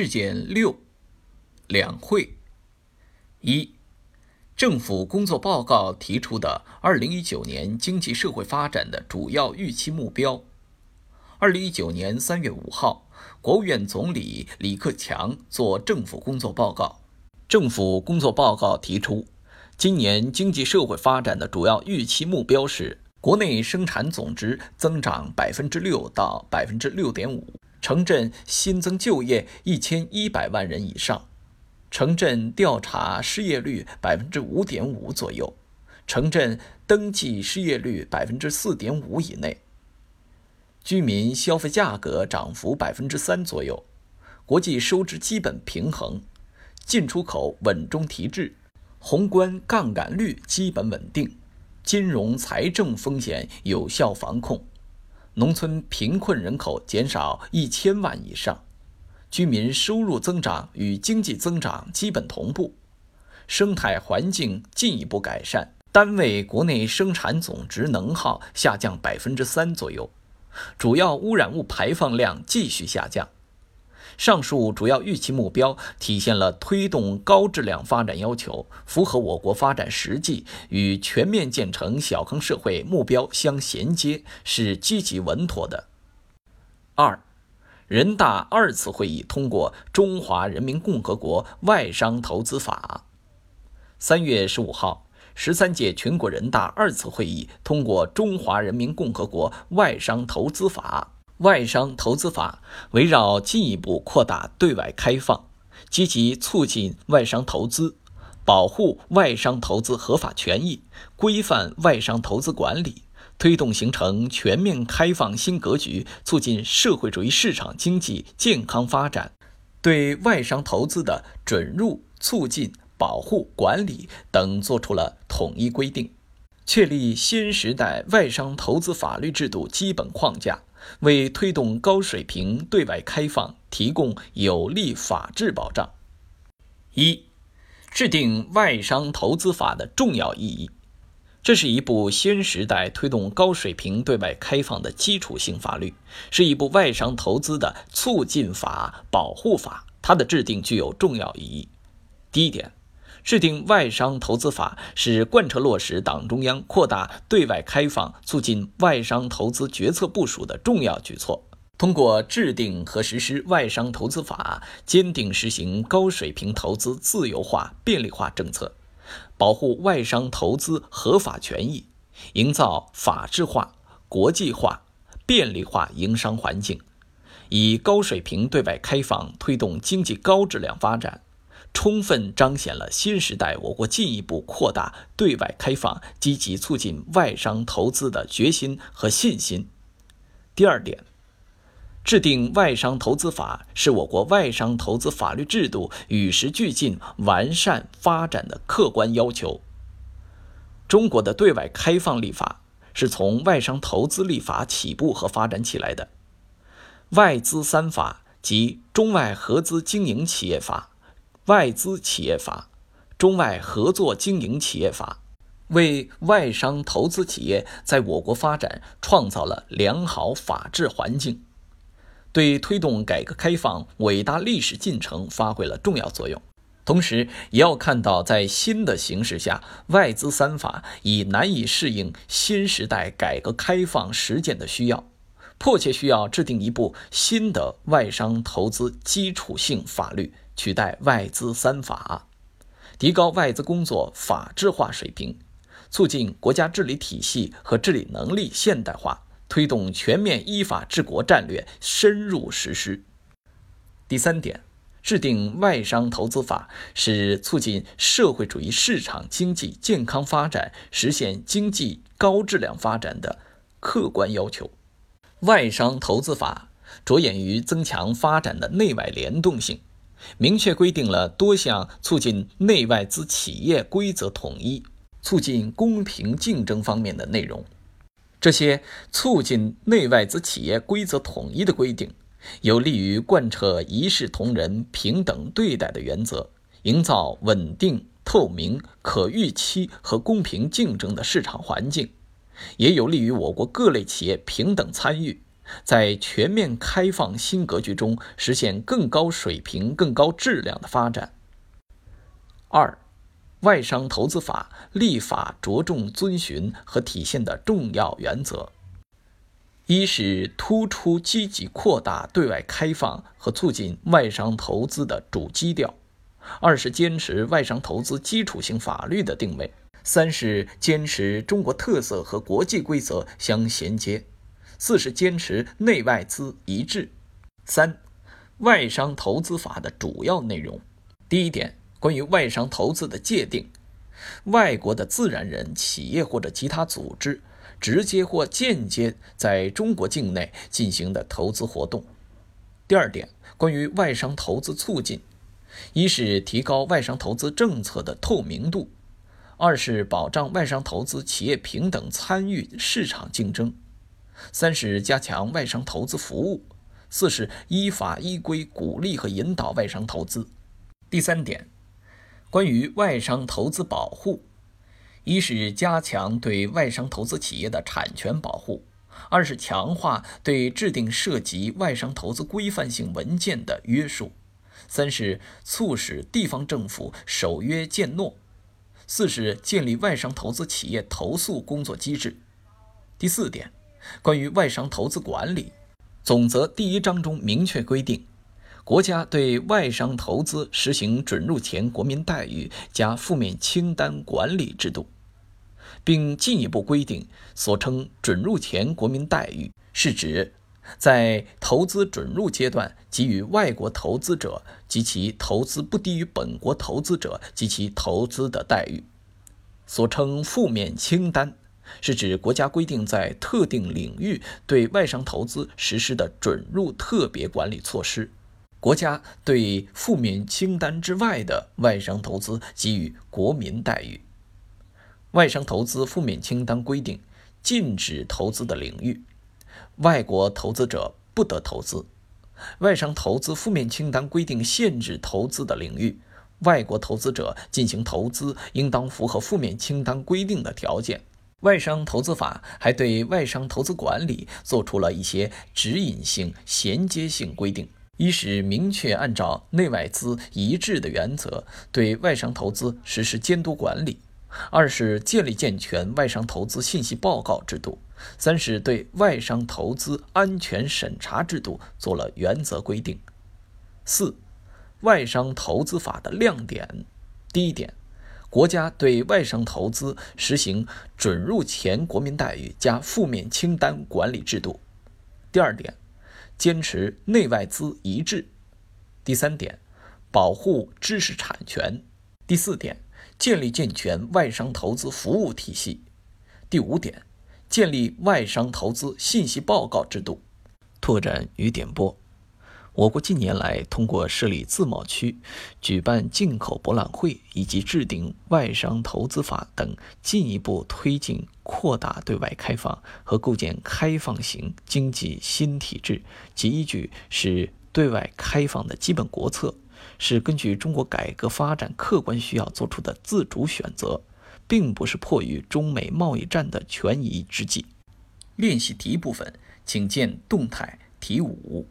事件六：两会。一、政府工作报告提出的二零一九年经济社会发展的主要预期目标。二零一九年三月五号，国务院总理李克强作政府工作报告。政府工作报告提出，今年经济社会发展的主要预期目标是：国内生产总值增长百分之六到百分之六点五。城镇新增就业一千一百万人以上，城镇调查失业率百分之五点五左右，城镇登记失业率百分之四点五以内，居民消费价格涨幅百分之三左右，国际收支基本平衡，进出口稳中提质，宏观杠杆率基本稳定，金融财政风险有效防控。农村贫困人口减少一千万以上，居民收入增长与经济增长基本同步，生态环境进一步改善，单位国内生产总值能耗下降百分之三左右，主要污染物排放量继续下降。上述主要预期目标体现了推动高质量发展要求，符合我国发展实际，与全面建成小康社会目标相衔接，是积极稳妥的。二，人大二次会议通过《中华人民共和国外商投资法》。三月十五号，十三届全国人大二次会议通过《中华人民共和国外商投资法》。外商投资法围绕进一步扩大对外开放，积极促进外商投资，保护外商投资合法权益，规范外商投资管理，推动形成全面开放新格局，促进社会主义市场经济健康发展，对外商投资的准入、促进、保护、管理等作出了统一规定，确立新时代外商投资法律制度基本框架。为推动高水平对外开放提供有力法治保障。一、制定外商投资法的重要意义。这是一部新时代推动高水平对外开放的基础性法律，是一部外商投资的促进法、保护法。它的制定具有重要意义。第一点。制定外商投资法是贯彻落实党中央扩大对外开放、促进外商投资决策部署的重要举措。通过制定和实施外商投资法，坚定实行高水平投资自由化、便利化政策，保护外商投资合法权益，营造法治化、国际化、便利化营商环境，以高水平对外开放推动经济高质量发展。充分彰显了新时代我国进一步扩大对外开放、积极促进外商投资的决心和信心。第二点，制定外商投资法是我国外商投资法律制度与时俱进、完善发展的客观要求。中国的对外开放立法是从外商投资立法起步和发展起来的，外资三法及中外合资经营企业法。外资企业法、中外合作经营企业法，为外商投资企业在我国发展创造了良好法治环境，对推动改革开放伟大历史进程发挥了重要作用。同时，也要看到，在新的形势下，外资三法已难以适应新时代改革开放实践的需要，迫切需要制定一部新的外商投资基础性法律。取代外资三法，提高外资工作法治化水平，促进国家治理体系和治理能力现代化，推动全面依法治国战略深入实施。第三点，制定外商投资法是促进社会主义市场经济健康发展、实现经济高质量发展的客观要求。外商投资法着眼于增强发展的内外联动性。明确规定了多项促进内外资企业规则统一、促进公平竞争方面的内容。这些促进内外资企业规则统一的规定，有利于贯彻一视同仁、平等对待的原则，营造稳定、透明、可预期和公平竞争的市场环境，也有利于我国各类企业平等参与，在全面开放新格局中实现更高水平、更高质量的发展。二、外商投资法立法着重遵循和体现的重要原则：一是突出积极扩大对外开放和促进外商投资的主基调；二是坚持外商投资基础性法律的定位；三是坚持中国特色和国际规则相衔接；四是坚持内外资一致。三、外商投资法的主要内容：第一点。关于外商投资的界定，外国的自然人、企业或者其他组织直接或间接在中国境内进行的投资活动。第二点，关于外商投资促进，一是提高外商投资政策的透明度，二是保障外商投资企业平等参与市场竞争，三是加强外商投资服务，四是依法依规鼓励和引导外商投资。第三点。关于外商投资保护，一是加强对外商投资企业的产权保护；二是强化对制定涉及外商投资规范性文件的约束；三是促使地方政府守约践诺；四是建立外商投资企业投诉工作机制。第四点，关于外商投资管理，总则第一章中明确规定。国家对外商投资实行准入前国民待遇加负面清单管理制度，并进一步规定，所称准入前国民待遇，是指在投资准入阶段给予外国投资者及其投资不低于本国投资者及其投资的待遇；所称负面清单，是指国家规定在特定领域对外商投资实施的准入特别管理措施。国家对负面清单之外的外商投资给予国民待遇。外商投资负面清单规定禁止投资的领域，外国投资者不得投资；外商投资负面清单规定限制投资的领域，外国投资者进行投资应当符合负面清单规定的条件。外商投资法还对外商投资管理作出了一些指引性、衔接性规定。一是明确按照内外资一致的原则对外商投资实施监督管理；二是建立健全外商投资信息报告制度；三是对外商投资安全审查制度做了原则规定。四、外商投资法的亮点：第一点，国家对外商投资实行准入前国民待遇加负面清单管理制度；第二点。坚持内外资一致。第三点，保护知识产权。第四点，建立健全外商投资服务体系。第五点，建立外商投资信息报告制度。拓展与点拨。我国近年来通过设立自贸区、举办进口博览会以及制定外商投资法等，进一步推进扩大对外开放和构建开放型经济新体制，其依据是对外开放的基本国策，是根据中国改革发展客观需要做出的自主选择，并不是迫于中美贸易战的权宜之计。练习题部分，请见动态题五。